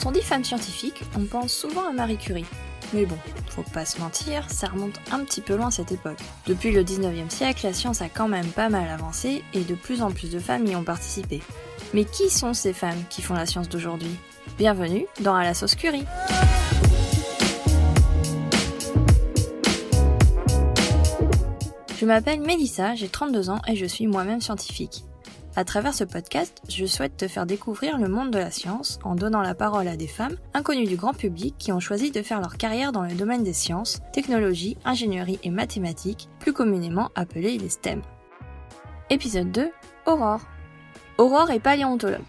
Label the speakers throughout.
Speaker 1: Quand on dit femme scientifique, on pense souvent à Marie Curie. Mais bon, faut pas se mentir, ça remonte un petit peu loin cette époque. Depuis le 19e siècle, la science a quand même pas mal avancé et de plus en plus de femmes y ont participé. Mais qui sont ces femmes qui font la science d'aujourd'hui? Bienvenue dans À la sauce Curie Je m'appelle Mélissa, j'ai 32 ans et je suis moi-même scientifique. À travers ce podcast, je souhaite te faire découvrir le monde de la science en donnant la parole à des femmes inconnues du grand public qui ont choisi de faire leur carrière dans le domaine des sciences, technologies, ingénierie et mathématiques, plus communément appelées les STEM. Épisode 2 Aurore. Aurore est paléontologue.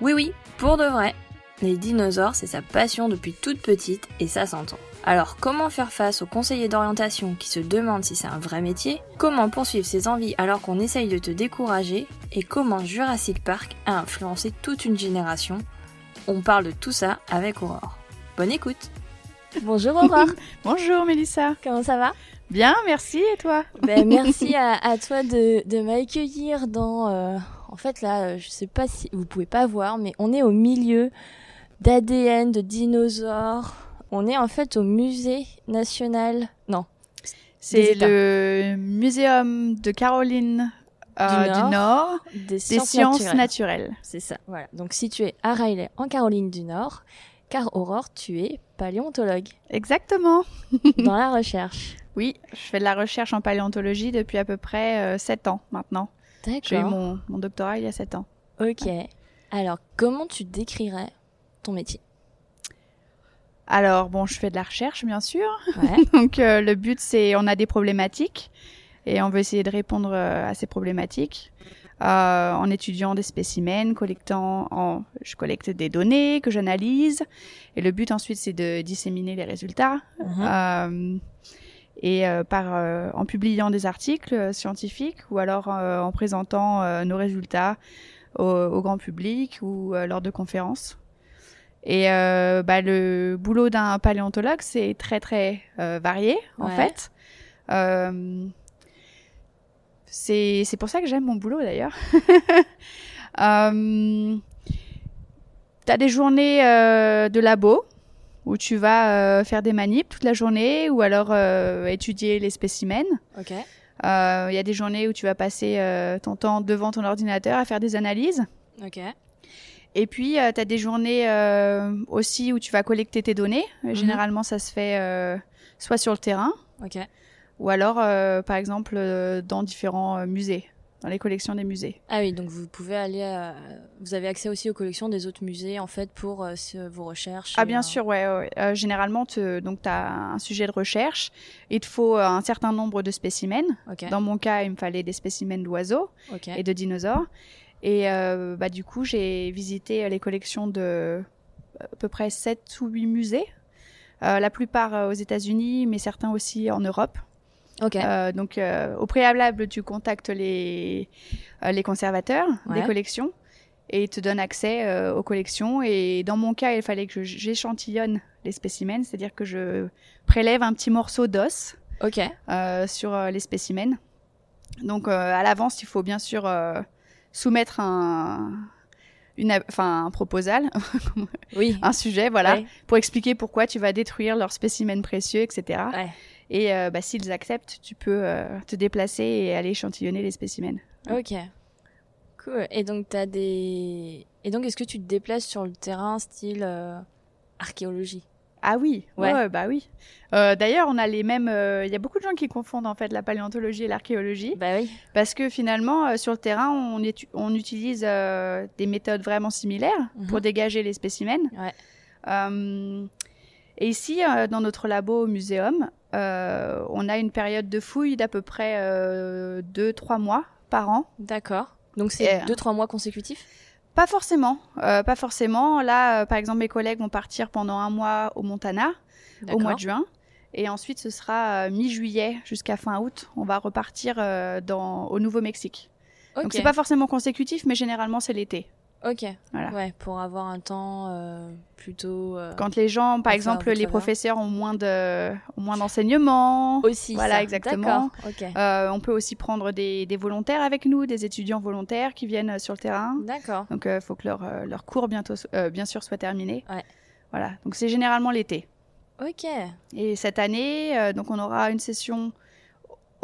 Speaker 1: Oui oui, pour de vrai. Les dinosaures, c'est sa passion depuis toute petite et ça s'entend. Alors comment faire face aux conseillers d'orientation qui se demandent si c'est un vrai métier? Comment poursuivre ses envies alors qu'on essaye de te décourager? Et comment Jurassic Park a influencé toute une génération? On parle de tout ça avec Aurore. Bonne écoute! Bonjour Aurore.
Speaker 2: Bonjour Mélissa.
Speaker 1: Comment ça va?
Speaker 2: Bien, merci. Et toi?
Speaker 1: Ben, Merci à, toi de, de m'accueillir dans... Euh, en fait là, je sais pas si vous pouvez pas voir, mais on est au milieu d'ADN, de dinosaures on est en fait au musée national. Non.
Speaker 2: C'est le muséum de Caroline euh, du, Nord, des, sciences, naturelles.
Speaker 1: C'est ça, voilà. Donc situé à Riley en Caroline du Nord, car Aurore, tu es paléontologue.
Speaker 2: Exactement.
Speaker 1: dans la recherche.
Speaker 2: Oui, je fais de la recherche en paléontologie depuis à peu près 7 euh, ans maintenant. D'accord. J'ai eu mon, mon, doctorat il y a 7 ans.
Speaker 1: Ok. Alors, comment tu décrirais ton métier?
Speaker 2: Alors bon, je fais de la recherche bien sûr. Donc euh, le but c'est on a des problématiques et on veut essayer de répondre euh, à ces problématiques euh, en étudiant des spécimens, collectant, en, je collecte des données que j'analyse et le but ensuite c'est de disséminer les résultats. Mhm. et par en publiant des articles scientifiques ou alors en présentant nos résultats au, grand public ou lors de conférences. Et euh, bah, le boulot d'un paléontologue, c'est très très euh, varié en fait. Euh, c'est pour ça que j'aime mon boulot d'ailleurs. euh, T'as des journées de labo où tu vas faire des manips toute la journée ou alors étudier les spécimens.
Speaker 1: Ok.
Speaker 2: Il y a des journées où tu vas passer ton temps devant ton ordinateur à faire des analyses.
Speaker 1: Ok.
Speaker 2: Et puis, euh, tu as des journées euh, aussi où tu vas collecter tes données. Mhm. Généralement, ça se fait euh, soit sur le terrain, ou alors, par exemple, dans différents musées, dans les collections des musées.
Speaker 1: Ah oui, donc vous pouvez aller, vous avez accès aussi aux collections des autres musées, en fait, pour vos recherches.
Speaker 2: Ah bien sûr, ouais. ouais. généralement, donc tu as un sujet de recherche. Il te faut un certain nombre de spécimens. Dans mon cas, il me fallait des spécimens d'oiseaux et de dinosaures. Et euh, bah, du coup, j'ai visité les collections de à peu près 7 ou 8 musées, euh, la plupart euh, aux États-Unis, mais certains aussi en Europe.
Speaker 1: Ok.
Speaker 2: Euh, donc, euh, au préalable, tu contactes les, euh, les conservateurs des collections et ils te donnent accès aux collections. Et dans mon cas, il fallait que j'échantillonne les spécimens, c'est-à-dire que je prélève un petit morceau d'os
Speaker 1: okay.
Speaker 2: sur les spécimens. Donc, à l'avance, il faut bien sûr soumettre un, une, enfin, un proposal,
Speaker 1: oui.
Speaker 2: un sujet, voilà, pour expliquer pourquoi tu vas détruire leurs spécimens précieux, etc. Et euh, bah, s'ils acceptent, tu peux euh, te déplacer et aller échantillonner les spécimens.
Speaker 1: Ok. Cool. Et donc, as des... Et donc, est-ce que tu te déplaces sur le terrain style euh, archéologie?
Speaker 2: Ah oui, ouais, bah oui. Euh, D'ailleurs, on a les mêmes. Euh, il y a beaucoup de gens qui confondent en fait la paléontologie et l'archéologie.
Speaker 1: Bah oui.
Speaker 2: Parce que finalement, euh, sur le terrain, on, on utilise des méthodes vraiment similaires mhm. pour dégager les spécimens.
Speaker 1: Ouais.
Speaker 2: et ici, dans notre labo au muséum, on a une période de fouille d'à peu près 2-3 mois par an.
Speaker 1: D'accord. Donc c'est 2-3 mois consécutifs?
Speaker 2: Pas forcément, euh, pas forcément. Là, euh, par exemple, mes collègues vont partir pendant un mois au Montana, au mois de juin, et ensuite ce sera euh, mi-juillet jusqu'à fin août. On va repartir dans au Nouveau-Mexique. Donc c'est pas forcément consécutif, mais généralement c'est l'été.
Speaker 1: Ok. Voilà. Ouais, pour avoir un temps euh, plutôt. Euh,
Speaker 2: Quand les gens, par exemple, les professeurs ont moins de, ont moins d'enseignement.
Speaker 1: Aussi.
Speaker 2: Voilà, exactement.
Speaker 1: Ok.
Speaker 2: Euh, on peut aussi prendre des, des, volontaires avec nous, des étudiants volontaires qui viennent sur le terrain.
Speaker 1: D'accord.
Speaker 2: Donc, il faut que leur, leur cours bientôt, bien sûr, soit terminé.
Speaker 1: Ouais.
Speaker 2: Voilà, donc c'est généralement l'été.
Speaker 1: Ok.
Speaker 2: Et cette année, euh, donc on aura une session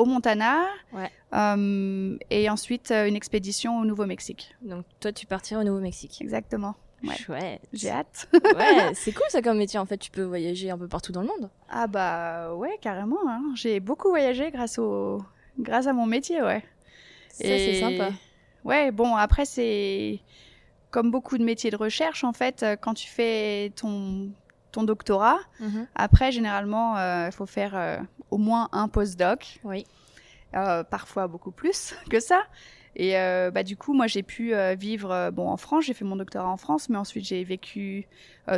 Speaker 2: au Montana
Speaker 1: Ouais.
Speaker 2: euh, et ensuite euh, une expédition au Nouveau-Mexique.
Speaker 1: Donc toi, tu partiras au Nouveau-Mexique.
Speaker 2: Exactement. Ouais.
Speaker 1: Chouette.
Speaker 2: J'ai hâte.
Speaker 1: ouais, c'est cool ça comme métier. En fait, tu peux voyager un peu partout dans le monde.
Speaker 2: Ah bah ouais, carrément. hein. J'ai beaucoup voyagé grâce au grâce à mon métier, ouais.
Speaker 1: Ça, c'est sympa.
Speaker 2: Ouais, bon, après, c'est comme beaucoup de métiers de recherche, en fait, euh, quand tu fais ton, ton doctorat,
Speaker 1: Mhm.
Speaker 2: après, généralement, euh, il faut faire euh, au moins un postdoc,
Speaker 1: Oui.
Speaker 2: euh, parfois beaucoup plus que ça. Et euh, bah, du coup, moi, j'ai pu euh, vivre bon, en France, j'ai fait mon doctorat en France, mais ensuite, j'ai vécu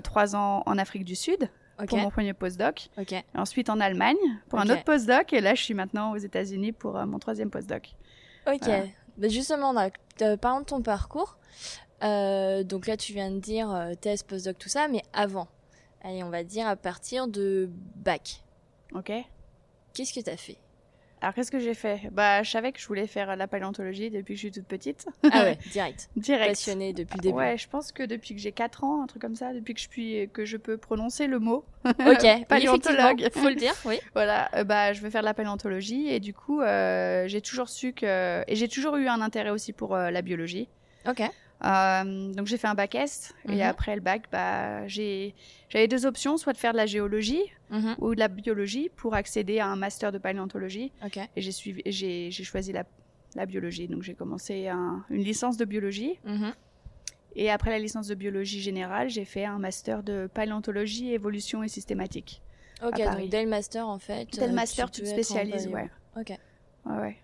Speaker 2: trois ans en Afrique du Sud pour mon premier postdoc,
Speaker 1: Ok.
Speaker 2: et ensuite en Allemagne pour un autre postdoc, et là, je suis maintenant aux États-Unis pour mon troisième postdoc.
Speaker 1: Ok. Bah, justement, parlons de ton parcours. Donc là, tu viens de dire thèse, postdoc, tout ça, mais avant. Allez, on va dire à partir de bac.
Speaker 2: Ok
Speaker 1: Qu'est-ce que t'as fait?
Speaker 2: Alors, qu'est-ce que j'ai fait? Bah, je savais que je voulais faire la paléontologie depuis que je suis toute petite.
Speaker 1: Ah ouais, direct.
Speaker 2: Direct.
Speaker 1: Passionné depuis le début.
Speaker 2: Ouais, je pense que depuis que j'ai 4 ans, un truc comme ça, depuis que je, puis, que je peux prononcer le mot.
Speaker 1: Ok.
Speaker 2: Paléontologue.
Speaker 1: Faut le dire, oui.
Speaker 2: Voilà, euh, bah, je veux faire de la paléontologie et du coup, euh, j'ai toujours su que. Et j'ai toujours eu un intérêt aussi pour euh, la biologie.
Speaker 1: Ok.
Speaker 2: Euh, donc, j'ai fait un bac S
Speaker 1: Mhm.
Speaker 2: et après le bac, bah, j'ai... j'avais deux options, soit de faire de la géologie
Speaker 1: Mhm.
Speaker 2: ou de la biologie pour accéder à un master de paléontologie. Et j'ai suivi, j'ai, j'ai choisi la, la biologie. Donc j'ai commencé un- une licence de biologie.
Speaker 1: Mhm.
Speaker 2: Et après la licence de biologie générale, j'ai fait un master de paléontologie, évolution et systématique.
Speaker 1: Ok,
Speaker 2: À
Speaker 1: donc
Speaker 2: Paris.
Speaker 1: dès le master, en fait.
Speaker 2: Dès le
Speaker 1: euh,
Speaker 2: master, tu,
Speaker 1: peux
Speaker 2: te spécialises, ouais.
Speaker 1: Ok.
Speaker 2: Ouais, ouais.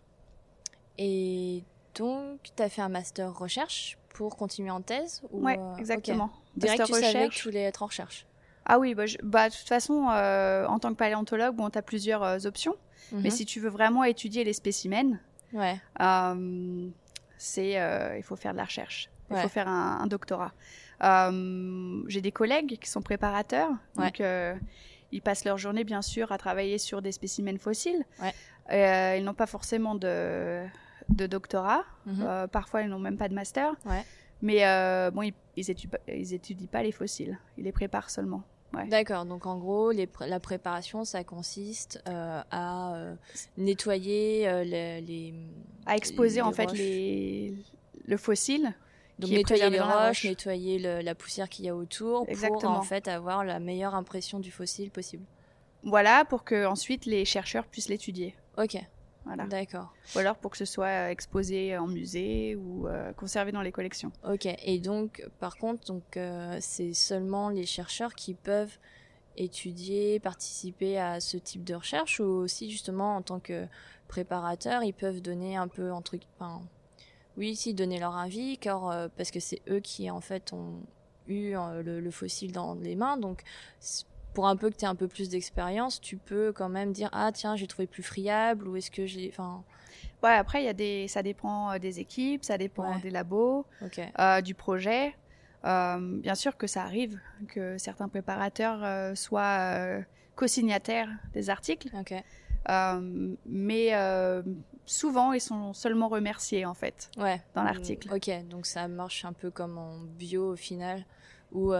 Speaker 1: Et donc, t'as fait un master recherche pour continuer en thèse ou,
Speaker 2: Ouais,
Speaker 1: euh,
Speaker 2: exactement.
Speaker 1: Direct,
Speaker 2: Master
Speaker 1: tu savais que
Speaker 2: recherche.
Speaker 1: tu voulais être en recherche.
Speaker 2: Ah oui, bah, je- bah, de toute façon, euh, en tant que paléontologue, bon, tu as plusieurs euh, options. Mais
Speaker 1: Mhm.
Speaker 2: si tu veux vraiment étudier les spécimens,
Speaker 1: Ouais.
Speaker 2: Euh, c'est il faut faire de la recherche il
Speaker 1: Ouais.
Speaker 2: faut faire un, un doctorat j'ai des collègues qui sont préparateurs donc ils passent leur journée bien sûr à travailler sur des spécimens fossiles ils n'ont pas forcément de, de doctorat
Speaker 1: Mhm.
Speaker 2: Euh, parfois ils n'ont même pas de master
Speaker 1: Ouais.
Speaker 2: mais euh, bon ils, ils, étudient, pas- ils étudient pas les fossiles ils les préparent seulement Ouais.
Speaker 1: D'accord, donc en gros, les la préparation, ça consiste euh, à nettoyer les, les-
Speaker 2: à exposer
Speaker 1: Les
Speaker 2: en fait les le fossile
Speaker 1: donc nettoyer les roches,
Speaker 2: roche.
Speaker 1: nettoyer le- la poussière qu'il y a autour pour
Speaker 2: Exactement.
Speaker 1: en fait avoir la meilleure impression du fossile possible.
Speaker 2: voilà pour que ensuite les chercheurs puissent l'étudier
Speaker 1: Ok,
Speaker 2: Voilà.
Speaker 1: d'accord.
Speaker 2: Ou alors pour que ce soit euh, exposé en musée ou euh, conservé dans les collections.
Speaker 1: Ok, et donc par contre, donc euh, c'est seulement les chercheurs qui peuvent étudier, participer à ce type de recherche ou aussi justement en tant que préparateur, ils peuvent donner un peu un truc, enfin, oui, si donner leur avis, car euh, parce que c'est eux qui en fait ont eu le, le fossile dans les mains, donc pour un peu que tu aies un peu plus d'expérience, tu peux quand même dire ah tiens j'ai trouvé plus friable ou est-ce que j'ai, enfin,
Speaker 2: Ouais, après, il y a des... ça dépend euh, des équipes, ça dépend
Speaker 1: Ouais.
Speaker 2: des labos, euh, du projet. Euh, bien sûr que ça arrive que certains préparateurs euh, soient co-signataires des articles, mais souvent ils sont seulement remerciés en fait
Speaker 1: ouais.
Speaker 2: dans l'article.
Speaker 1: Ok, donc ça marche un peu comme en bio au final, où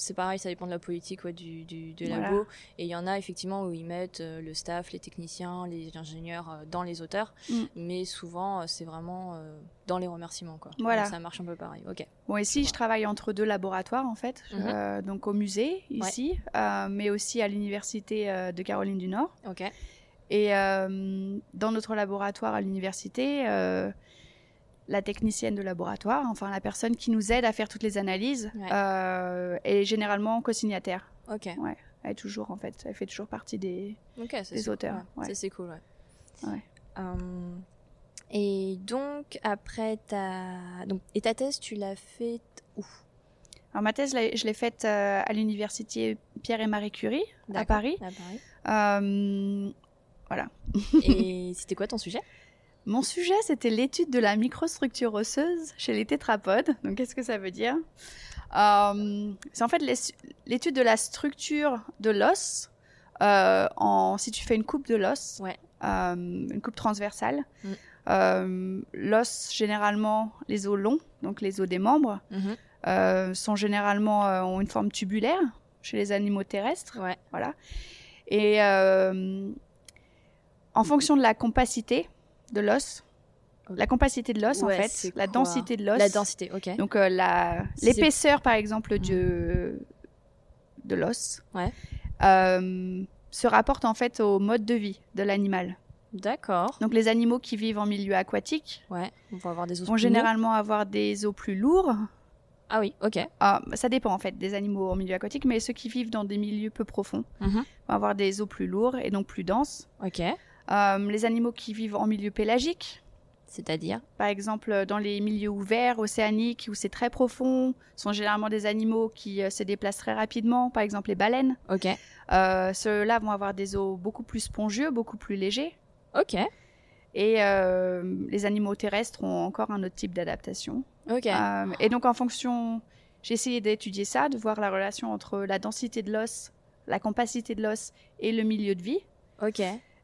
Speaker 1: c'est pareil, ça dépend de la politique ouais, du, du,
Speaker 2: Voilà.
Speaker 1: labo. Et il y en a effectivement où ils mettent euh, le staff, les techniciens, les ingénieurs euh, dans les auteurs,
Speaker 2: Mm.
Speaker 1: mais souvent euh, c'est vraiment dans les remerciements. Quoi.
Speaker 2: Voilà.
Speaker 1: Donc, ça marche un peu pareil. Ok.
Speaker 2: Bon, ici, je travaille entre deux laboratoires, en fait.
Speaker 1: Mhm.
Speaker 2: Euh, donc au musée, ici, mais aussi à l'Université de Caroline du Nord.
Speaker 1: Ok.
Speaker 2: Et dans notre laboratoire à l'université, la technicienne de laboratoire, enfin la personne qui nous aide à faire toutes les analyses,
Speaker 1: Ouais.
Speaker 2: euh, est généralement co-signataire.
Speaker 1: Ok.
Speaker 2: Elle est toujours, en fait, elle fait toujours partie des...
Speaker 1: Ok. ça,
Speaker 2: Des
Speaker 1: cool,
Speaker 2: auteurs,
Speaker 1: ouais.
Speaker 2: ouais.
Speaker 1: C'est cool. Ouais.
Speaker 2: Ouais.
Speaker 1: Euh, et donc après ta donc et ta thèse tu l'as faite où?
Speaker 2: Alors ma thèse, je l'ai- faite euh, à l'université Pierre et Marie Curie, à. Paris.
Speaker 1: À Paris.
Speaker 2: Euh,
Speaker 1: Et c'était quoi ton sujet?
Speaker 2: Mon sujet, c'était l'étude de la microstructure osseuse chez les tétrapodes. Donc, qu'est-ce que ça veut dire? Euh, C'est en fait l'étude de la structure de l'os. euh, en, si tu fais une coupe de l'os,
Speaker 1: Ouais.
Speaker 2: euh, une coupe transversale,
Speaker 1: Mm.
Speaker 2: l'os, généralement, les os longs, donc les os des membres,
Speaker 1: Mhm.
Speaker 2: sont généralement ont une forme tubulaire chez les animaux terrestres.
Speaker 1: Ouais.
Speaker 2: Voilà. Et en fonction de la compacité de l'os, la compacité de l'os, en fait, la densité de l'os.
Speaker 1: La densité, ok.
Speaker 2: Donc, la, l'épaisseur, par exemple, de, de l'os
Speaker 1: ouais.
Speaker 2: se rapporte en fait au mode de vie de l'animal.
Speaker 1: D'accord.
Speaker 2: Donc les animaux qui vivent en milieu aquatique
Speaker 1: ouais, vont, avoir des os
Speaker 2: vont généralement avoir des os plus lourds.
Speaker 1: Ah oui, ok.
Speaker 2: Ah, ça dépend en fait des animaux en milieu aquatique, mais ceux qui vivent dans des milieux peu profonds
Speaker 1: mhm.
Speaker 2: vont avoir des os plus lourds et donc plus denses.
Speaker 1: Ok.
Speaker 2: Euh, les animaux qui vivent en milieu pélagique,
Speaker 1: c'est-à-dire
Speaker 2: Par exemple, dans les milieux ouverts, océaniques, où c'est très profond, sont généralement des animaux qui euh, se déplacent très rapidement, par exemple les baleines.
Speaker 1: Ok.
Speaker 2: Euh, Ceux-là vont avoir des os beaucoup plus spongieux, beaucoup plus légers.
Speaker 1: Ok.
Speaker 2: Et euh, les animaux terrestres ont encore un autre type d'adaptation.
Speaker 1: Ok.
Speaker 2: Euh, et donc en fonction, j'ai essayé d'étudier ça, de voir la relation entre la densité de l'os, la compacité de l'os et le milieu de vie.
Speaker 1: Ok.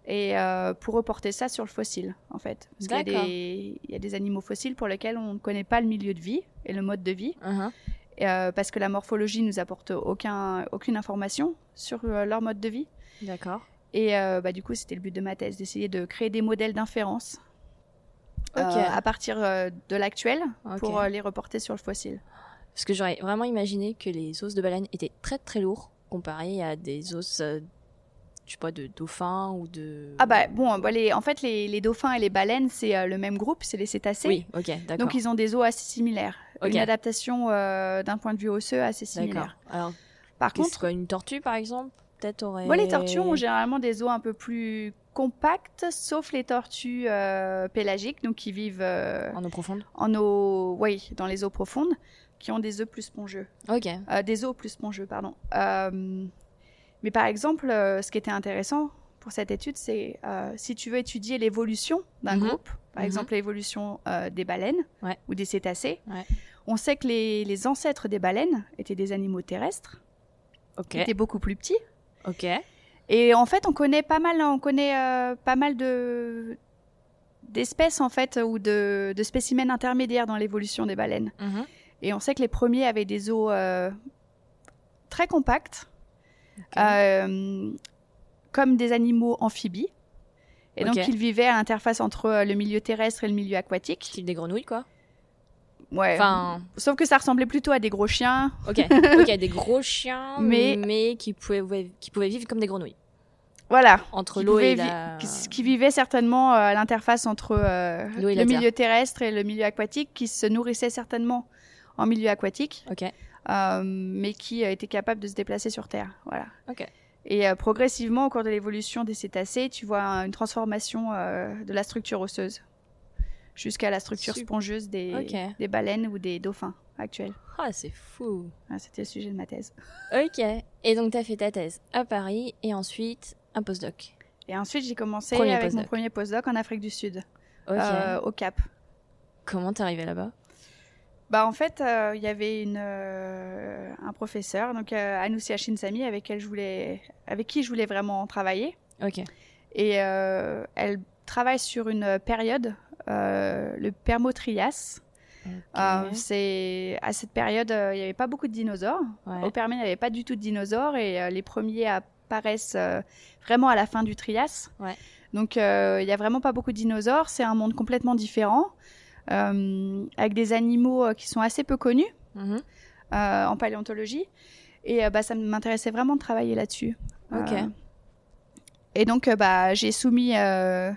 Speaker 2: Et euh, pour reporter ça sur le fossile, en fait. Parce qu'il y, a des- il y a des animaux fossiles pour lesquels on ne connaît pas le milieu de vie et le mode de vie.
Speaker 1: Uh-huh.
Speaker 2: Et, euh, parce que la morphologie nous apporte aucun, aucune information sur euh, leur mode de vie.
Speaker 1: D'accord.
Speaker 2: Et bah, du coup, c'était le but de ma thèse, d'essayer de créer des modèles d'inférence à partir de l'actuel pour les reporter sur le fossile.
Speaker 1: Parce que j'aurais vraiment imaginé que les os de baleine étaient très très lourds comparés à des os, je sais pas, de dauphin ou de.
Speaker 2: Ah bah bon, bah, les, en fait, les, les dauphins et les baleines, c'est euh, le même groupe, c'est les cétacés.
Speaker 1: Oui, ok, d'accord.
Speaker 2: Donc ils ont des os assez similaires. Une adaptation euh, d'un point de vue osseux assez similaire.
Speaker 1: Alors,
Speaker 2: Par contre,
Speaker 1: que- une tortue par exemple Peut-être aurait.
Speaker 2: moi, les tortues ont généralement des os un peu plus compacts, sauf les tortues euh, pélagiques, donc qui vivent
Speaker 1: En eau profonde
Speaker 2: en eau, oui, dans les eaux profondes, qui ont des œufs plus spongieux.
Speaker 1: Ok.
Speaker 2: Des os plus spongieux, pardon. Mais par exemple, euh, ce qui était intéressant pour cette étude, c'est euh, si tu veux étudier l'évolution d'un
Speaker 1: Mhm.
Speaker 2: groupe, par
Speaker 1: Mhm.
Speaker 2: exemple l'évolution euh, des baleines
Speaker 1: Ouais.
Speaker 2: ou des cétacés,
Speaker 1: Ouais.
Speaker 2: on sait que les, les ancêtres des baleines étaient des animaux terrestres,
Speaker 1: Ok.
Speaker 2: qui étaient beaucoup plus petits.
Speaker 1: Ok.
Speaker 2: Et en fait, on connaît pas mal, on connaît euh, pas mal de d'espèces en fait ou de, de spécimens intermédiaires dans l'évolution des baleines.
Speaker 1: Mhm.
Speaker 2: Et on sait que les premiers avaient des os euh, très compacts, Euh, comme des animaux amphibies. Et donc, ils vivaient à l'interface entre euh, le milieu terrestre et le milieu aquatique.
Speaker 1: Style des grenouilles quoi.
Speaker 2: Ouais.
Speaker 1: Enfin,
Speaker 2: Sauf que ça ressemblait plutôt à des gros chiens.
Speaker 1: ok. ok, des gros chiens,
Speaker 2: Mais-
Speaker 1: mais, qui, pouvaient, qui pouvaient vivre comme des grenouilles.
Speaker 2: Voilà.
Speaker 1: Entre
Speaker 2: Qui,
Speaker 1: l'eau et la.
Speaker 2: qui, qui vivaient certainement euh, à l'interface entre euh, le milieu terrestre et le milieu aquatique, qui se nourrissaient certainement en milieu aquatique,
Speaker 1: Ok.
Speaker 2: Euh, mais qui étaient capables de se déplacer sur Terre. Voilà. Et euh, progressivement, au cours de l'évolution des cétacés, tu vois un- une transformation euh, de la structure osseuse jusqu'à la structure
Speaker 1: Sup-
Speaker 2: spongieuse des, baleines ou des dauphins actuels.
Speaker 1: Ah, c'est fou.
Speaker 2: Ah, C'était le sujet de ma thèse.
Speaker 1: Ok. Et donc, t'as fait ta thèse à Paris et ensuite un postdoc.
Speaker 2: Et ensuite, j'ai commencé
Speaker 1: Premier
Speaker 2: avec mon premier postdoc en Afrique du Sud, euh, au Cap.
Speaker 1: Comment t'es arrivé là-bas?
Speaker 2: Bah en fait, euh, il y avait une, euh, un professeur, donc euh, Anoussi Shinsami, avec, elle je voulais, avec qui je voulais vraiment travailler.
Speaker 1: Ok.
Speaker 2: Et euh, elle travaille sur une période, le Permo-Trias. Euh, c'est à cette période, il n'y avait pas beaucoup de dinosaures.
Speaker 1: Ouais.
Speaker 2: Au Permien, il n'y avait pas du tout de dinosaures et les premiers apparaissent vraiment à la fin du Trias.
Speaker 1: Ouais.
Speaker 2: Donc il n'y a vraiment pas beaucoup de dinosaures. C'est un monde complètement différent, avec des animaux euh, qui sont assez peu connus
Speaker 1: Mhm.
Speaker 2: euh, en paléontologie. Et euh, bah, ça m'intéressait vraiment de travailler là-dessus.
Speaker 1: Ok.
Speaker 2: Euh, et donc euh, bah, j'ai soumis euh,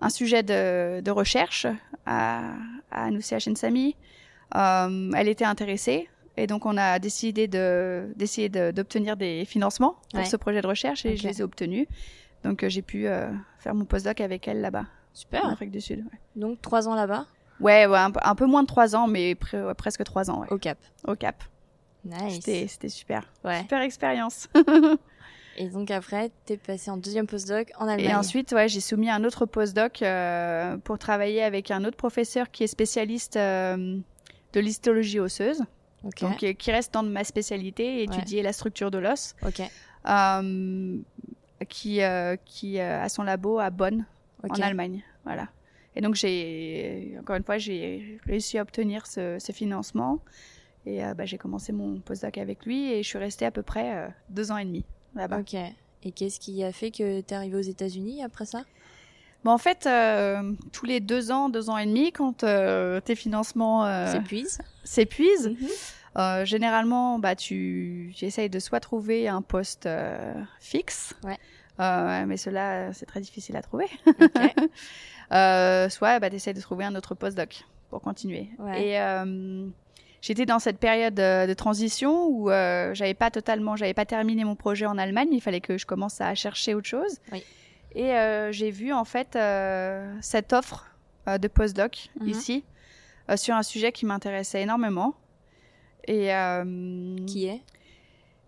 Speaker 2: un sujet de, de recherche à, à Anoussi Hachensami. Euh, elle était intéressée. Et donc, on a décidé de, d'essayer de- d'obtenir des financements pour
Speaker 1: Ouais.
Speaker 2: ce projet de recherche et je les ai obtenus. Donc, euh, j'ai pu euh, faire mon postdoc avec elle là-bas, en
Speaker 1: Super.
Speaker 2: Afrique du Sud. Ouais,
Speaker 1: Donc, trois ans là-bas
Speaker 2: ouais, ouais, un, peu- un peu moins de trois ans, mais pre- ouais, presque trois ans ouais,
Speaker 1: au Cap.
Speaker 2: au Cap.
Speaker 1: Nice.
Speaker 2: C'était, super. Super expérience.
Speaker 1: Et donc, après, t'es passé en deuxième postdoc en Allemagne.
Speaker 2: Et ensuite, ouais, j'ai soumis un autre postdoc euh, pour travailler avec un autre professeur qui est spécialiste euh, de l'histologie osseuse, donc euh, qui reste dans ma spécialité, étudier la structure de l'os,
Speaker 1: Ok.
Speaker 2: euh, qui, qui a son labo à Bonn, en Allemagne. Voilà. Et donc, j'ai, encore une fois, j'ai réussi à obtenir ce, ce financement. Et bah, j'ai commencé mon postdoc avec lui et je suis restée à peu près deux ans et demi là-bas.
Speaker 1: Ok. Et qu'est-ce qui a fait que tu es arrivée aux États-Unis après ça?
Speaker 2: Bah, en fait, tous les deux ans, deux ans et demi, quand tes financements
Speaker 1: s'épuisent,
Speaker 2: s'épuisent, mhm. généralement, bah, tu, tu essayes de soit trouver un poste fixe,
Speaker 1: ouais.
Speaker 2: Mais cela, c'est très difficile à trouver. soit bah, tu essayes de trouver un autre postdoc pour continuer. Et j'étais dans cette période de, transition où euh, j'avais pas totalement, j'avais pas terminé mon projet en Allemagne. Il fallait que je commence à chercher autre chose. Et euh, j'ai vu en fait euh, cette offre de postdoc mhm. ici sur un sujet qui m'intéressait énormément. Et
Speaker 1: qui est?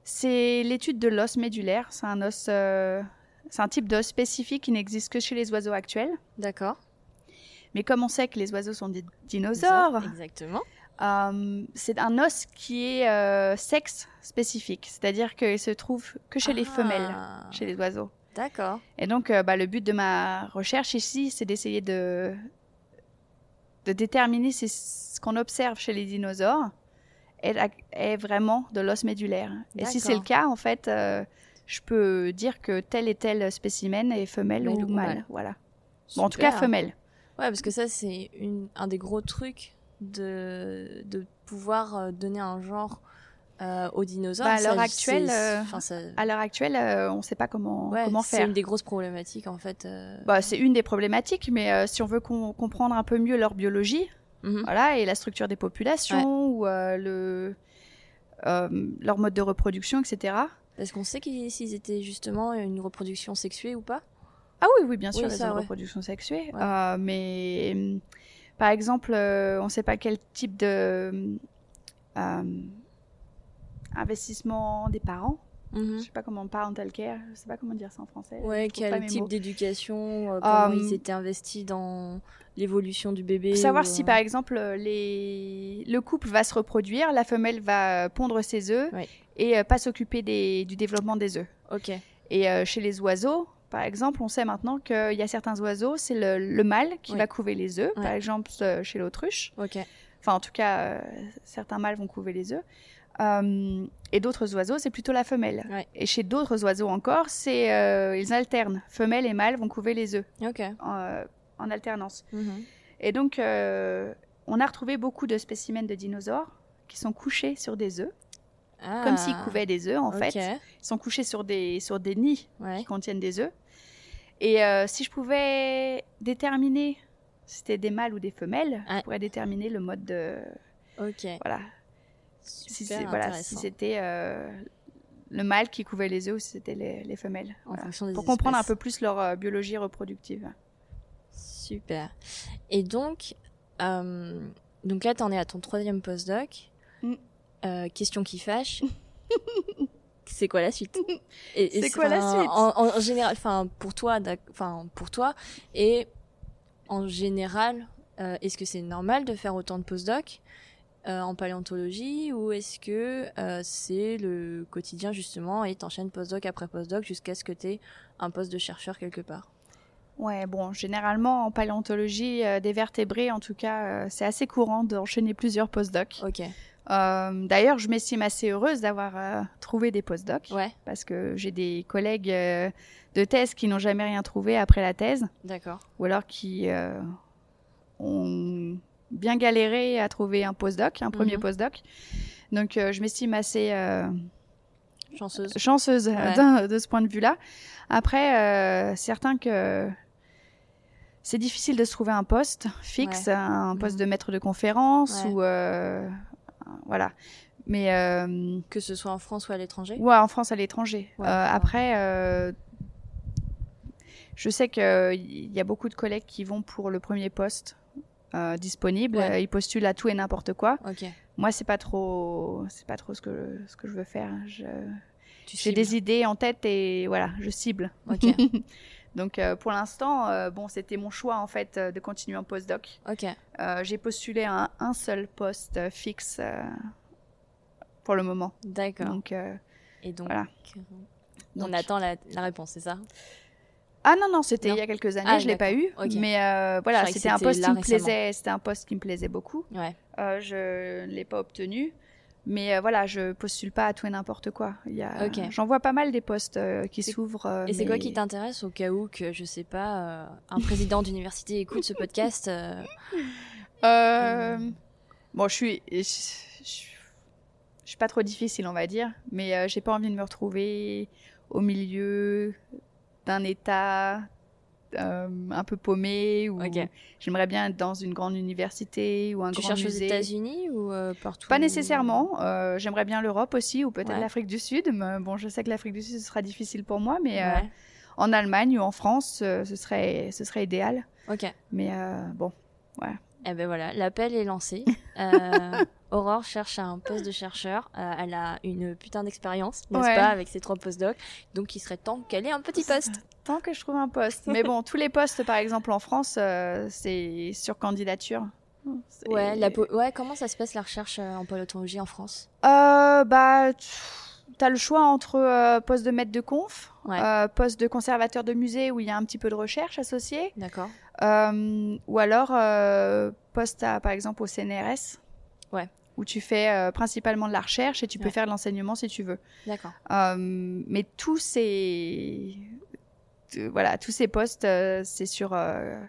Speaker 2: C'est l'étude de l'os médulaire. C'est un os, c'est un type d'os spécifique qui n'existe que chez les oiseaux actuels.
Speaker 1: D'accord.
Speaker 2: Mais comme on sait que les oiseaux sont des dinosaures,
Speaker 1: exactement.
Speaker 2: Euh, c'est un os qui est euh, sexe spécifique, c'est-à-dire qu'il se trouve que chez les ah. femelles, chez les oiseaux.
Speaker 1: D'accord.
Speaker 2: Et donc, euh, bah, le but de ma recherche ici, c'est d'essayer de, de déterminer ce qu'on observe chez les dinosaures est, vraiment de l'os médulaire. Et si c'est le cas, en fait, je peux dire que tel et tel spécimen est femelle ou, mâle. Voilà. en tout cas, femelle.
Speaker 1: Ouais, parce que ça, c'est un des gros trucs de, de pouvoir euh, donner un genre euh, aux dinosaures.
Speaker 2: Bah, à l'heure actuelle, euh, à l'heure actuelle, on ne sait pas comment comment faire.
Speaker 1: C'est une des grosses problématiques en fait.
Speaker 2: Bah, c'est une des problématiques, mais si on veut comprendre un peu mieux leur biologie, mhm. voilà, et la structure des populations ou le leur mode de reproduction, etc.
Speaker 1: Est-ce qu'on sait s'ils étaient justement une reproduction sexuée ou pas
Speaker 2: Ah oui, oui, bien sûr, oui, une reproduction sexuée, mais par exemple, euh, on ne sait pas quel type de euh, investissement des parents. Je mhm. Je sais pas comment parental care, je sais pas comment dire ça en français.
Speaker 1: Ouais, quel type d'éducation, euh, comment ils étaient investis dans l'évolution du bébé.
Speaker 2: Savoir si par exemple les... le couple va se reproduire, la femelle va pondre ses œufs et pas s'occuper du développement des œufs.
Speaker 1: Ok.
Speaker 2: Et chez les oiseaux, par exemple, on sait maintenant qu'il y a certains oiseaux, c'est le, mâle qui va couver les œufs, par exemple euh, chez l'autruche. Enfin, en tout cas, euh, certains mâles vont couver les œufs. Euh, et d'autres oiseaux, c'est plutôt la femelle. Et chez d'autres oiseaux encore, c'est ils alternent. Femelle et mâle vont couver les œufs en, alternance. Mhm. Et donc, on a retrouvé beaucoup de spécimens de dinosaures qui sont couchés sur des œufs. Comme s'ils ah. couvaient des œufs, en fait. Ils sont couchés sur des, sur des nids qui contiennent des œufs. Et euh, si je pouvais déterminer si c'était des mâles ou des femelles, je pourrais déterminer le mode de.
Speaker 1: Ok.
Speaker 2: Voilà. Si voilà, si c'était euh, le mâle qui couvait les œufs ou si c'était les, femelles. Pour comprendre un peu plus leur euh, biologie reproductive.
Speaker 1: Super. Et donc, donc là, tu en es à ton troisième postdoc. Mm. Euh, question qui fâche. c'est quoi la suite?
Speaker 2: C'est quoi la suite?
Speaker 1: en, général, enfin pour toi, enfin pour toi, et en général, euh, est-ce que c'est normal de faire autant de postdoc euh, en paléontologie ou est-ce que c'est le quotidien justement et t'enchaînes postdoc après postdoc jusqu'à ce que tu aies un poste de chercheur quelque part?
Speaker 2: Ouais, bon, généralement en paléontologie des vertébrés, en tout cas, c'est assez courant d'enchaîner plusieurs postdocs.
Speaker 1: Ok.
Speaker 2: Euh, d'ailleurs, je m'estime assez heureuse d'avoir euh, trouvé des postdocs.
Speaker 1: Ouais.
Speaker 2: Parce que j'ai des collègues euh, de thèse qui n'ont jamais rien trouvé après la thèse.
Speaker 1: D'accord.
Speaker 2: Ou alors qui ont bien galéré à trouver un postdoc, un premier mhm. postdoc. Donc, je m'estime assez
Speaker 1: chanceuse,
Speaker 2: chanceuse de ce point de vue-là. Après, certains que c'est difficile de se trouver un poste fixe, un poste mhm. de maître de conférence ou voilà. Mais euh,
Speaker 1: que ce soit en France ou à l'étranger?
Speaker 2: Ouais, en France à l'étranger. Euh, après, euh, je sais qu'il y a beaucoup de collègues qui vont pour le premier poste disponible. Ils postulent à tout et n'importe quoi. Moi, c'est pas trop, c'est pas trop ce que ce que je veux faire. j'ai des idées en tête et voilà, je cible. Donc pour l'instant, bon, c'était mon choix en fait de continuer en postdoc.
Speaker 1: Ok.
Speaker 2: j'ai postulé à un, seul poste fixe pour le moment.
Speaker 1: D'accord.
Speaker 2: Donc,
Speaker 1: et donc, voilà. on attend la, réponse, c'est ça?
Speaker 2: Ah non non, c'était il y a quelques années, ah, je l'ai pas eu, mais voilà, c'était un poste qui me plaisait, c'était un poste qui me plaisait beaucoup.
Speaker 1: Ouais.
Speaker 2: je l'ai pas obtenu. Mais voilà, je postule pas à tout et n'importe quoi. Il y a, j'en vois pas mal des postes qui s'ouvrent.
Speaker 1: et c'est quoi qui t'intéresse au cas où que je sais pas, un président d'université écoute ce podcast
Speaker 2: Bon, je suis, je, suis pas trop difficile, on va dire, mais j'ai pas envie de me retrouver au milieu d'un état euh, un peu paumé ou j'aimerais bien être dans une grande université ou un
Speaker 1: tu
Speaker 2: grand
Speaker 1: musée.
Speaker 2: Tu cherches
Speaker 1: aux États-Unis ou euh, partout?
Speaker 2: Pas nécessairement. Euh, j'aimerais bien l'Europe aussi ou peut-être l'Afrique du Sud. bon, je sais que l'Afrique du Sud ce sera difficile pour moi, mais en Allemagne ou en France, ce serait ce serait idéal.
Speaker 1: Ok.
Speaker 2: Mais bon, ouais.
Speaker 1: Eh ben voilà, l'appel est lancé. Aurore cherche un poste de chercheur. elle a une putain d'expérience, n'est-ce pas, avec ses trois postdocs. Donc il serait temps qu'elle ait un petit poste
Speaker 2: temps que je trouve un poste. Mais bon, tous les postes, par exemple, en France, euh, c'est sur candidature.
Speaker 1: Ouais, la ouais, comment ça se passe la recherche euh, en paléontologie en France?
Speaker 2: Euh, Bah, tu as le choix entre poste de maître de conf, poste de conservateur de musée où il y a un petit peu de recherche associée.
Speaker 1: D'accord.
Speaker 2: ou alors poste, à, par exemple, au CNRS.
Speaker 1: Ouais
Speaker 2: où tu fais principalement de la recherche et tu peux faire de l'enseignement si tu veux.
Speaker 1: D'accord.
Speaker 2: mais tous ces voilà, tous ces postes, euh, c'est sur euh,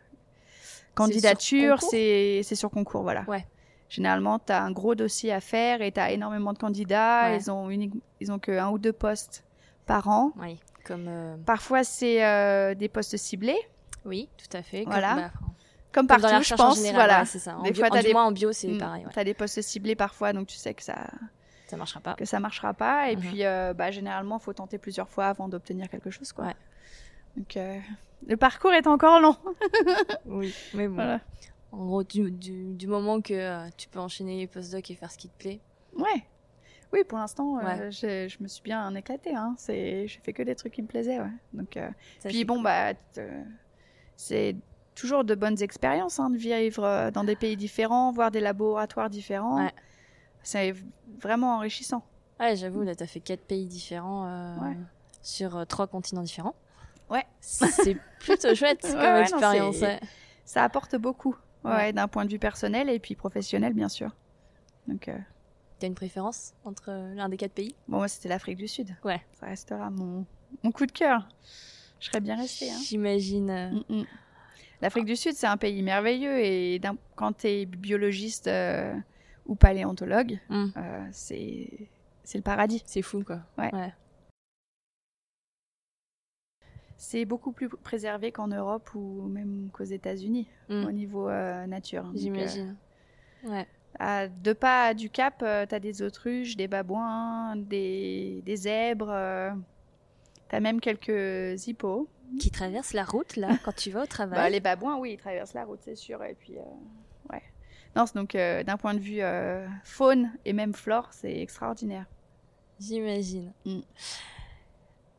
Speaker 2: candidature, c'est sur concours, voilà.
Speaker 1: Ouais.
Speaker 2: Généralement, tu as un gros dossier à faire et tu as énormément de candidats. Ils ont unique, ils ont que un ou deux postes par an.
Speaker 1: Oui, comme. Euh,
Speaker 2: Parfois, c'est des postes ciblés.
Speaker 1: Oui, tout à fait.
Speaker 2: Voilà. Bah, comme, partout, je pense. voilà,
Speaker 1: c'est ça. En des fois, des... en bio, c'est mm, pareil.
Speaker 2: Tu as des postes ciblés parfois, donc tu sais que ça.
Speaker 1: Ça marchera pas.
Speaker 2: Que ça marchera pas. Et mhm. puis, bah, généralement, faut tenter plusieurs fois avant d'obtenir quelque chose, quoi. Donc, euh, le parcours est encore long.
Speaker 1: oui, mais bon. En gros, du, du, moment que euh, tu peux enchaîner les postdocs et faire ce qui te plaît.
Speaker 2: Ouais. Oui, pour l'instant, euh, je me suis bien éclatée. Hein. J'ai fait que des trucs qui me plaisaient. Ouais. Donc, puis bon, bah, c'est toujours de bonnes expériences hein, de vivre dans des pays différents, voir des laboratoires différents. Ouais. C'est vraiment enrichissant.
Speaker 1: Ouais, j'avoue, là, tu as fait quatre pays différents sur trois continents différents.
Speaker 2: Ouais.
Speaker 1: C'est plutôt chouette comme expérience.
Speaker 2: ça apporte beaucoup, ouais, d'un point de vue personnel et puis professionnel, bien sûr. Donc. Euh...
Speaker 1: T'as une préférence entre l'un des quatre pays?
Speaker 2: Bon, moi, c'était l'Afrique du Sud.
Speaker 1: Ouais.
Speaker 2: Ça restera mon, mon coup de cœur. Je serais bien restée. Hein.
Speaker 1: J'imagine.
Speaker 2: Mm, mm. L'Afrique du Sud, c'est un pays merveilleux et quand tu es biologiste euh, ou paléontologue, mm. euh, c'est le paradis.
Speaker 1: C'est fou, quoi.
Speaker 2: ouais c'est beaucoup plus préservé qu'en Europe ou même qu'aux États-Unis mm. au niveau euh, nature.
Speaker 1: Euh, J'imagine. ouais.
Speaker 2: À deux pas du Cap, euh, tu as des autruches, des babouins, des, des zèbres. tu as même quelques hippos.
Speaker 1: Qui traversent la route, là, quand tu vas au travail
Speaker 2: bah, Les babouins, oui, ils traversent la route, c'est sûr. Et puis, ouais. Non, donc, d'un point de vue faune et même flore, c'est extraordinaire.
Speaker 1: J'imagine. Mm.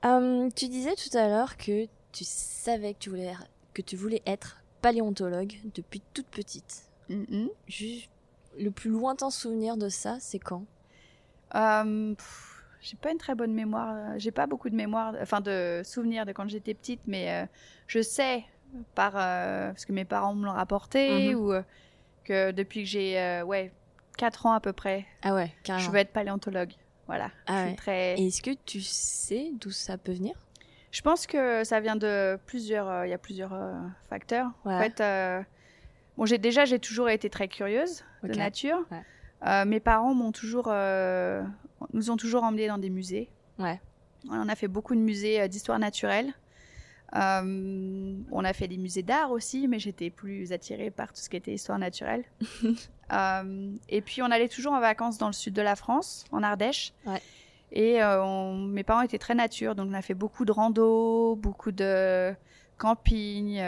Speaker 1: Hum, tu disais tout à l'heure que tu savais que tu voulais, que tu voulais être paléontologue depuis toute petite.
Speaker 2: Mm-hmm.
Speaker 1: Juste, le plus lointain souvenir de ça, c'est quand?
Speaker 2: Hum, J'ai pas une très bonne mémoire. Euh, j'ai pas beaucoup de mémoire, enfin de souvenirs de quand j'étais petite, mais euh, je sais par euh, parce que mes parents me l'ont rapporté mm-hmm. ou que depuis que j'ai ouais 4 ans à peu près,
Speaker 1: ah ouais,
Speaker 2: je veux être paléontologue. Voilà.
Speaker 1: Ah très... Est-ce que tu sais d'où ça peut venir?
Speaker 2: Je pense que ça vient de plusieurs. Euh, il y a plusieurs euh, facteurs. En fait, euh, bon, j'ai déjà j'ai toujours été très curieuse de nature. mes parents m'ont toujours, nous ont toujours emmenés dans des musées.
Speaker 1: Ouais.
Speaker 2: On a fait beaucoup de musées d'histoire naturelle. on a fait des musées d'art aussi, mais j'étais plus attirée par tout ce qui était histoire naturelle. Euh, et puis on allait toujours en vacances dans le sud de la France, en Ardèche. Et euh, mes parents étaient très nature, donc on a fait beaucoup de rando, beaucoup de camping.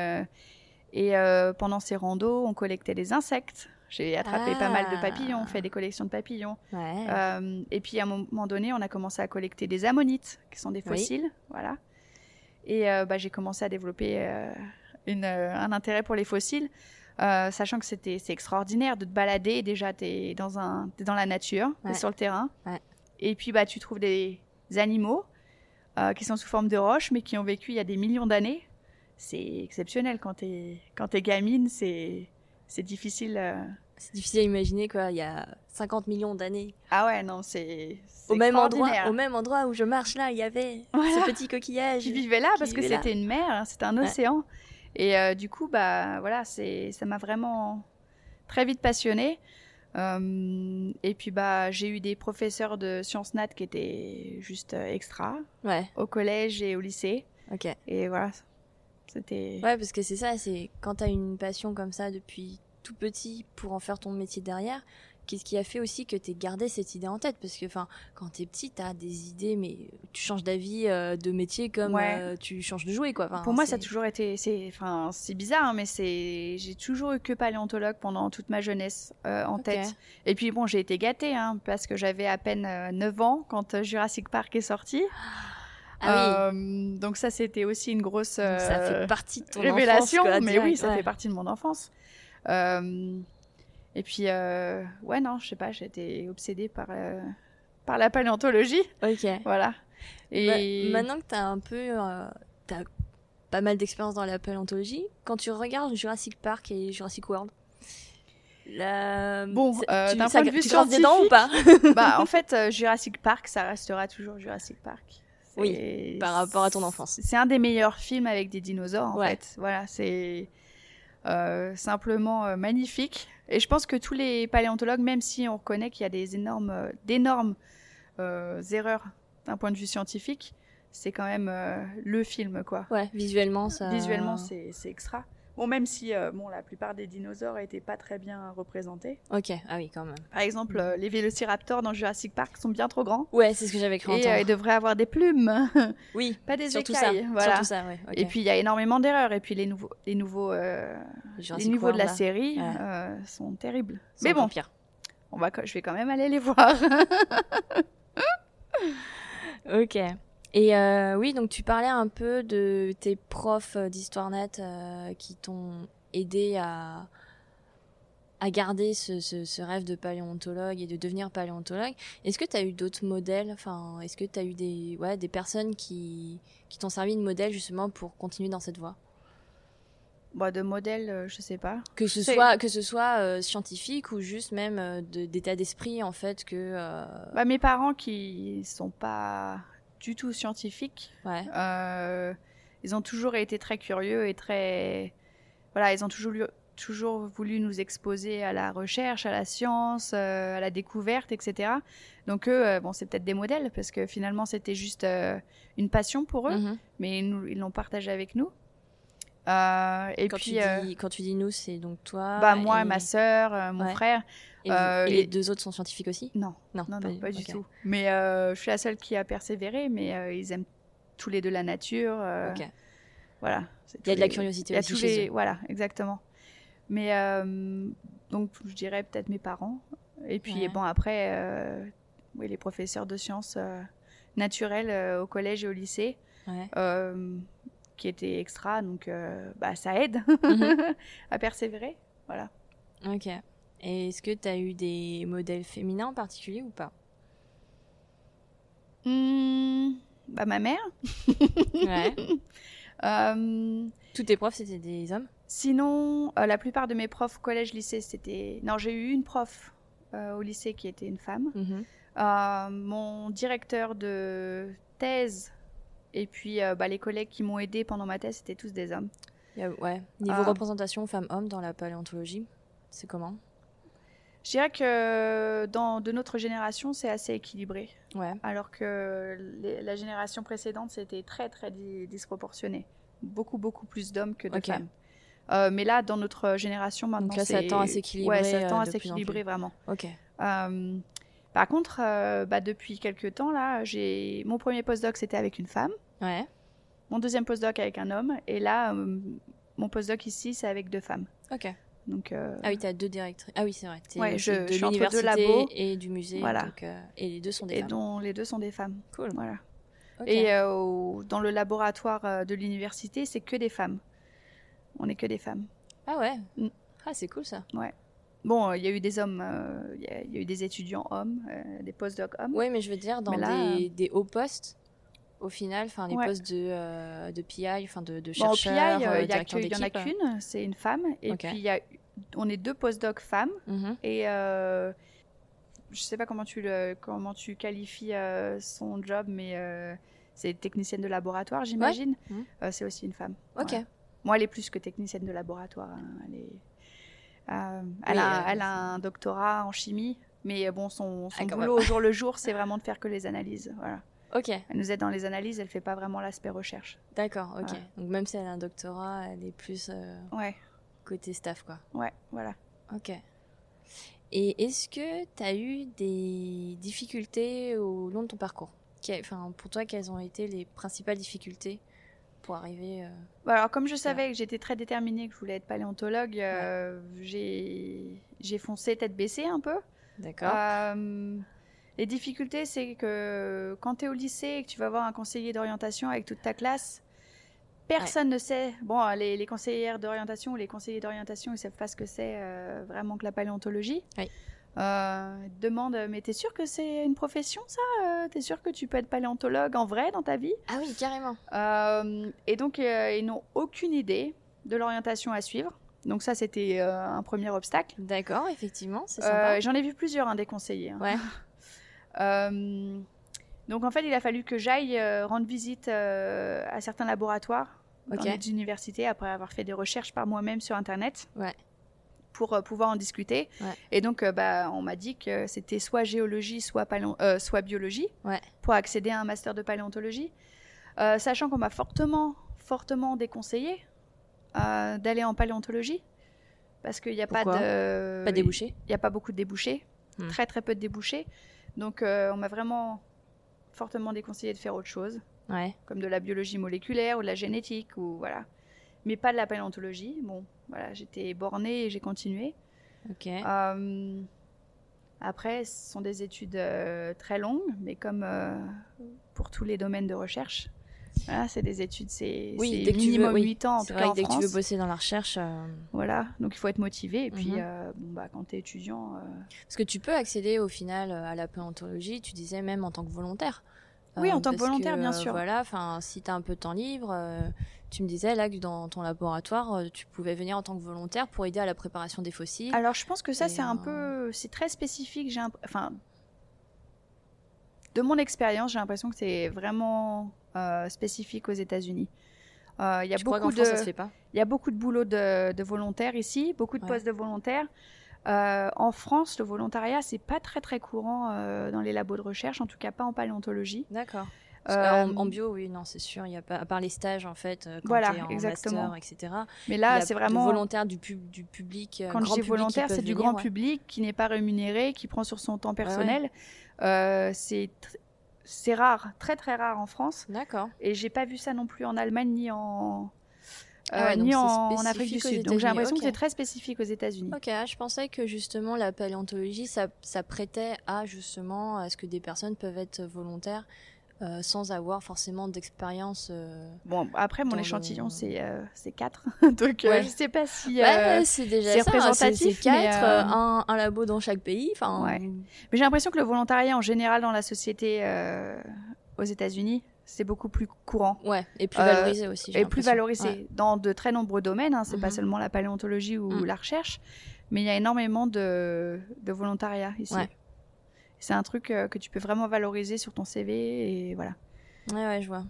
Speaker 2: Euh, et pendant ces randos, on collectait des insectes. J'ai attrapé pas mal de ah. papillons, fait des collections de papillons. et puis à un moment donné, on a commencé à collecter des ammonites, qui sont des fossiles, voilà. Et bah, j'ai commencé à développer un intérêt pour les fossiles. Euh, sachant que c'était c'est extraordinaire de te balader. Déjà, tu es dans, un, es dans la nature, tu es sur le terrain. Et puis, bah, tu trouves des animaux euh, qui sont sous forme de roches, mais qui ont vécu il y a des millions d'années. C'est exceptionnel quand tu es, quand gamine, c'est difficile. Euh,
Speaker 1: C'est difficile à imaginer, quoi, il y a 50 millions d'années.
Speaker 2: Ah ouais, non, c'est.
Speaker 1: Au même, endroit, au même endroit où je marche là, il y avait ce petit coquillage.
Speaker 2: Qui vivait là parce que c'était une mer, hein, c'était un océan. Et euh, du coup, bah voilà, c'est ça m'a vraiment très vite passionnée. Euh, et puis bah j'ai eu des professeurs de sciences nat qui étaient juste extra
Speaker 1: ouais.
Speaker 2: au collège et au lycée.
Speaker 1: Ok.
Speaker 2: Et voilà, c'était.
Speaker 1: Ouais, parce que c'est ça, c'est quand t'as une passion comme ça depuis tout petit pour en faire ton métier derrière, qu'est-ce qui a fait aussi que tu gardé cette idée en tête? Parce que enfin, quand t'es petit, t'as des idées, mais tu changes d'avis euh, de métier comme euh, tu changes de jouer, quoi.
Speaker 2: Pour moi, ça a toujours été, c'est, enfin, c'est bizarre, hein, mais c'est, j'ai toujours eu que paléontologue pendant toute ma jeunesse euh, en tête. Et puis bon, j'ai été gâtée, hein, parce que j'avais à peine 9 ans quand Jurassic Park est sorti.
Speaker 1: Ah oui.
Speaker 2: donc ça, c'était aussi une grosse ça
Speaker 1: fait partie de ton
Speaker 2: révélation,
Speaker 1: enfance,
Speaker 2: mais oui, ça fait partie de mon enfance. Et puis, euh, ouais, non, je sais pas, été obsédée par, euh, par la paléontologie.
Speaker 1: Ok.
Speaker 2: Voilà.
Speaker 1: Et maintenant que tu as un peu. Euh, as pas mal d'expérience dans la paléontologie, quand tu regardes Jurassic Park et Jurassic World,
Speaker 2: la... Bon, euh, d'un point de vue scientifique,
Speaker 1: ou pas
Speaker 2: Bah, en fait, euh, Jurassic Park, ça restera toujours Jurassic Park.
Speaker 1: Oui, par rapport à ton enfance.
Speaker 2: C'est un des meilleurs films avec des dinosaures, en fait. Voilà, c'est euh, simplement euh, magnifique. Et je pense que tous les paléontologues, même si on reconnaît qu'il y a des énormes, euh, d'énormes erreurs d'un point de vue scientifique, c'est quand même le film, quoi.
Speaker 1: Ouais, visuellement, ça.
Speaker 2: Visuellement, c'est extra. Bon, même si euh, bon, la plupart des dinosaures n'étaient pas très bien représentés.
Speaker 1: Ok, ah oui, quand même.
Speaker 2: Par exemple, euh, les vélociraptors dans Jurassic Park sont bien trop grands.
Speaker 1: Ouais, c'est ce que j'avais cru
Speaker 2: Et euh, ils devraient avoir des plumes.
Speaker 1: Oui,
Speaker 2: pas des
Speaker 1: surtout
Speaker 2: écailles.
Speaker 1: Ça.
Speaker 2: Voilà.
Speaker 1: Surtout ça, ouais.
Speaker 2: Et puis il y a énormément d'erreurs. Et puis les nouveaux, les nouveaux, les nouveaux de la série sont terribles. Mais bon,
Speaker 1: pire.
Speaker 2: On va, je vais quand même aller les voir.
Speaker 1: ok. Et euh, oui, donc tu parlais un peu de tes profs d'histoire nat euh, qui t'ont aidé à, à garder ce, ce, rêve de paléontologue et de devenir paléontologue. Est-ce que tu as eu d'autres modèles? Enfin, est-ce que tu as eu des, ouais, des personnes qui, qui t'ont servi de modèle justement pour continuer dans cette voie?
Speaker 2: Bah, de modèle, euh, je sais pas.
Speaker 1: Que ce soit que ce soit scientifique ou juste même d'état d'esprit en fait que.
Speaker 2: Bah, mes parents qui sont pas du tout scientifiques.
Speaker 1: Ouais.
Speaker 2: Euh, ils ont toujours été très curieux et très. Voilà, ils ont toujours, toujours voulu nous exposer à la recherche, à la science, euh, à la découverte, etc. Donc eux, euh, bon, c'est peut-être des modèles parce que finalement c'était juste une passion pour eux, mm-hmm. mais ils l'ont partagé avec nous. Et
Speaker 1: quand
Speaker 2: puis,
Speaker 1: tu dis, quand tu dis nous, c'est donc toi.
Speaker 2: Bah moi, ma sœur, mon frère.
Speaker 1: Euh, et, les deux autres sont scientifiques aussi?
Speaker 2: Non, non, non, pas, du tout. Mais euh, je suis la seule qui a persévéré, mais euh, ils aiment tous les deux la nature. Voilà.
Speaker 1: Il y a de la curiosité aussi chez eux.
Speaker 2: Voilà, exactement. Mais donc, je dirais peut-être mes parents. Et puis, bon, après, oui, les professeurs de sciences naturelles au collège et au lycée. Qui étaient extra, donc bah, ça aide mhm. à persévérer. Voilà.
Speaker 1: Ok. Et est-ce que tu as eu des modèles féminins en particulier ou pas?
Speaker 2: Mmh, Bah ma mère.
Speaker 1: ouais.
Speaker 2: Euh,
Speaker 1: Tous tes profs c'était des hommes?
Speaker 2: Sinon, euh, la plupart de mes profs collège-lycée c'était. Non, j'ai eu une prof euh, au lycée qui était une femme.
Speaker 1: Mhm.
Speaker 2: mon directeur de thèse et puis bah, les collègues qui m'ont aidé pendant ma thèse c'était tous des hommes.
Speaker 1: ouais. Niveau représentation femmes-hommes dans la paléontologie, c'est comment?
Speaker 2: Je dirais que dans de notre génération, c'est assez équilibré.
Speaker 1: Ouais.
Speaker 2: Alors que la génération précédente, c'était très, très disproportionné. Beaucoup, beaucoup plus d'hommes que de femmes. Euh, mais là, dans notre génération, maintenant,
Speaker 1: Donc là, ça tend à s'équilibrer.
Speaker 2: Ouais, ça tend à s'équilibrer vraiment.
Speaker 1: Ok.
Speaker 2: Euh, par contre, euh, bah, depuis quelques temps, là, j'ai mon premier postdoc, c'était avec une femme.
Speaker 1: Ouais.
Speaker 2: Mon deuxième postdoc avec un homme. Et là, mon postdoc ici, c'est avec deux femmes.
Speaker 1: Ok.
Speaker 2: Donc, euh,
Speaker 1: Ah oui, tu as deux directrices. Ah oui, c'est vrai.
Speaker 2: Ouais, je,
Speaker 1: de
Speaker 2: l'université
Speaker 1: et du musée.
Speaker 2: Voilà.
Speaker 1: Donc, euh, et les deux sont des
Speaker 2: et
Speaker 1: femmes.
Speaker 2: dont les deux sont des femmes.
Speaker 1: Cool.
Speaker 2: Voilà. Et euh, dans le laboratoire de l'université, c'est que des femmes. On n'est que des femmes.
Speaker 1: Ah ouais
Speaker 2: mm.
Speaker 1: Ah, c'est cool ça.
Speaker 2: Ouais. Bon, il y a eu des hommes, il y, a eu des étudiants hommes, des postdocs hommes.
Speaker 1: Oui, mais je veux dire, dans des, des hauts postes, au final, enfin les postes de, euh, de PI, enfin de, de chercheurs,
Speaker 2: bon, PI, il y, en a qu'une, c'est une femme, et puis y a on est deux postdocs femmes
Speaker 1: Mhm.
Speaker 2: et euh, je sais pas comment tu le comment tu qualifies euh, son job, mais euh, c'est technicienne de laboratoire, j'imagine.
Speaker 1: Mhm.
Speaker 2: Euh, c'est aussi une femme.
Speaker 1: Ok.
Speaker 2: Ouais. Moi, elle est plus que technicienne de laboratoire. hein. Elle, est, euh, elle,
Speaker 1: Oui,
Speaker 2: a,
Speaker 1: euh,
Speaker 2: elle a un doctorat en chimie, mais euh, bon, son, son
Speaker 1: Ah, quand
Speaker 2: boulot au jour le jour, c'est vraiment de faire que les analyses. Voilà.
Speaker 1: Ok,
Speaker 2: Elle nous aide dans les analyses, elle fait pas vraiment l'aspect recherche.
Speaker 1: d'accord, ok. Donc même si elle a un doctorat, elle est plus euh,
Speaker 2: Ouais,
Speaker 1: côté staff, quoi.
Speaker 2: ouais, voilà.
Speaker 1: Ok. Et est-ce que tu as eu des difficultés au long de ton parcours? Enfin, pour toi, quelles ont été les principales difficultés pour arriver euh,
Speaker 2: Bah alors, comme je savais que j'étais très déterminée, que je voulais être paléontologue, euh, j'ai foncé tête baissée un peu.
Speaker 1: D'accord.
Speaker 2: Euh, les difficultés, c'est que quand tu es au lycée et que tu vas voir un conseiller d'orientation avec toute ta classe, personne ne sait. Bon, les, les conseillères d'orientation ou les conseillers d'orientation, ils savent pas ce que c'est euh, vraiment que la paléontologie.
Speaker 1: Oui.
Speaker 2: Euh, te demandent, mais t'es sûr que c'est une profession ça Euh, T'es sûr que tu peux être paléontologue en vrai dans ta vie?
Speaker 1: Ah oui, carrément.
Speaker 2: Euh, Et donc, euh, ils n'ont aucune idée de l'orientation à suivre. Donc ça, c'était euh, un premier obstacle.
Speaker 1: D'accord, effectivement, c'est
Speaker 2: Euh,
Speaker 1: sympa.
Speaker 2: J'en ai vu plusieurs, hein, des conseillers. hein.
Speaker 1: Ouais.
Speaker 2: Euh, donc en fait, il a fallu que j'aille euh, rendre visite euh, à certains laboratoires dans des universités après avoir fait des recherches par moi-même sur Internet.
Speaker 1: Ouais.
Speaker 2: Pour euh, pouvoir en discuter.
Speaker 1: Ouais.
Speaker 2: Et donc, euh, bah, on m'a dit que c'était soit géologie, soit, euh, soit biologie
Speaker 1: Ouais.
Speaker 2: pour accéder à un master de paléontologie. Euh, sachant qu'on m'a fortement, fortement déconseillé euh, d'aller en paléontologie parce qu'il n'y a pas de
Speaker 1: Pas débouché
Speaker 2: il n'y a pas beaucoup de débouchés,
Speaker 1: Hmm.
Speaker 2: très très peu de débouchés. Donc on m'a vraiment fortement déconseillé de faire autre chose,
Speaker 1: Ouais.
Speaker 2: comme de la biologie moléculaire ou de la génétique ou voilà, mais pas de la paléontologie. Bon, voilà, j'étais bornée et j'ai continué.
Speaker 1: Ok.
Speaker 2: Euh, après, ce sont des études euh, très longues, mais comme euh, pour tous les domaines de recherche, voilà, c'est des études, c'est
Speaker 1: Oui,
Speaker 2: c'est
Speaker 1: dès que tu veux,
Speaker 2: minimum
Speaker 1: oui.
Speaker 2: 8 ans en tout
Speaker 1: vrai
Speaker 2: cas
Speaker 1: que
Speaker 2: en
Speaker 1: dès que tu veux bosser dans la recherche, euh,
Speaker 2: Voilà, donc il faut être motivé. Et puis,
Speaker 1: Mhm.
Speaker 2: euh, bon, bah, quand tu es étudiant, euh,
Speaker 1: parce que tu peux accéder au final à la paléontologie, tu disais même en tant que volontaire.
Speaker 2: Oui, en tant que volontaire, bien sûr.
Speaker 1: Voilà, enfin, si tu as un peu de temps libre, tu me disais là que dans ton laboratoire, euh, tu pouvais venir en tant que volontaire pour aider à la préparation des fossiles.
Speaker 2: Alors, je pense que ça, c'est un peu. C'est très spécifique. J'ai Enfin. De mon expérience, j'ai l'impression que c'est vraiment euh, spécifique aux États-Unis. Euh, Il de- il y a beaucoup de boulot de, de volontaires ici, beaucoup de
Speaker 1: Ouais.
Speaker 2: postes de volontaires. Euh, en France, le volontariat, c'est pas très très courant euh, dans les labos de recherche, en tout cas pas en paléontologie.
Speaker 1: D'accord.
Speaker 2: Euh,
Speaker 1: en, en bio, oui, non, c'est sûr. Il y a pas, à part les stages, en fait, euh, quand
Speaker 2: Voilà,
Speaker 1: t'es en
Speaker 2: exactement.
Speaker 1: master, etc.
Speaker 2: Mais là, c'est vraiment.
Speaker 1: volontaires du, pub, du public. euh,
Speaker 2: Quand
Speaker 1: grand
Speaker 2: je dis volontaire, c'est du grand
Speaker 1: ouais.
Speaker 2: public qui n'est pas rémunéré, qui prend sur son temps personnel. Euh, c'est rare, très très rare en France.
Speaker 1: D'accord.
Speaker 2: Et j'ai pas vu ça non plus en Allemagne ni en
Speaker 1: Ah ouais,
Speaker 2: euh, ni en, Afrique du Sud. Donc j'ai l'impression que c'est très spécifique aux États-Unis.
Speaker 1: Ok, ah, je pensais que justement la paléontologie, ça, ça prêtait à justement à ce que des personnes peuvent être volontaires euh, sans avoir forcément d'expérience. euh.
Speaker 2: Bon, après mon
Speaker 1: Dans le-
Speaker 2: échantillon c'est euh, c'est 4 donc euh,
Speaker 1: Ouais.
Speaker 2: je sais pas si.
Speaker 1: Ouais,
Speaker 2: euh,
Speaker 1: c'est déjà
Speaker 2: c'est
Speaker 1: ça.
Speaker 2: représentatif,
Speaker 1: C'est
Speaker 2: mais,
Speaker 1: quatre,
Speaker 2: euh,
Speaker 1: euh, un, un labo dans chaque pays. Enfin,
Speaker 2: Ouais. Mais j'ai l'impression que le volontariat en général dans la société aux États-Unis c'est beaucoup plus courant.
Speaker 1: ouais, et plus valorisé aussi.
Speaker 2: et plus valorisé dans de très nombreux domaines. Hein, c'est pas
Speaker 1: Mhm.
Speaker 2: seulement la paléontologie ou
Speaker 1: Mm.
Speaker 2: la recherche, mais il y a énormément de, de volontariat ici. C'est un truc euh, que tu peux vraiment valoriser sur ton CV et voilà.
Speaker 1: Ouais, ouais, je vois.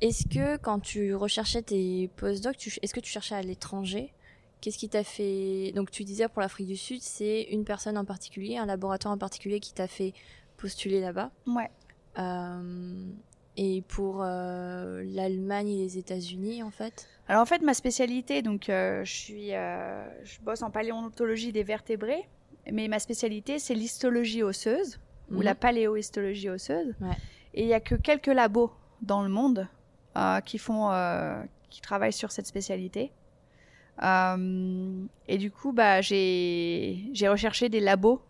Speaker 1: Est-ce que quand tu recherchais tes postdocs, tu... est-ce que tu cherchais à l'étranger? Qu'est-ce qui t'a fait Donc tu disais pour l'Afrique du Sud, c'est une personne en particulier, un laboratoire en particulier qui t'a fait postuler là-bas?
Speaker 2: Ouais.
Speaker 1: Euh, et pour euh, l'Allemagne et les États-Unis, en fait?
Speaker 2: Alors en fait, ma spécialité, donc euh, je suis, je bosse en paléontologie des vertébrés, mais ma spécialité c'est l'histologie osseuse ou
Speaker 1: Mhm.
Speaker 2: la paléohistologie osseuse.
Speaker 1: Ouais.
Speaker 2: Et il y a que quelques labos dans le monde euh, qui font, euh, qui travaillent sur cette spécialité. Euh, et du coup, bah j'ai, j'ai recherché des labos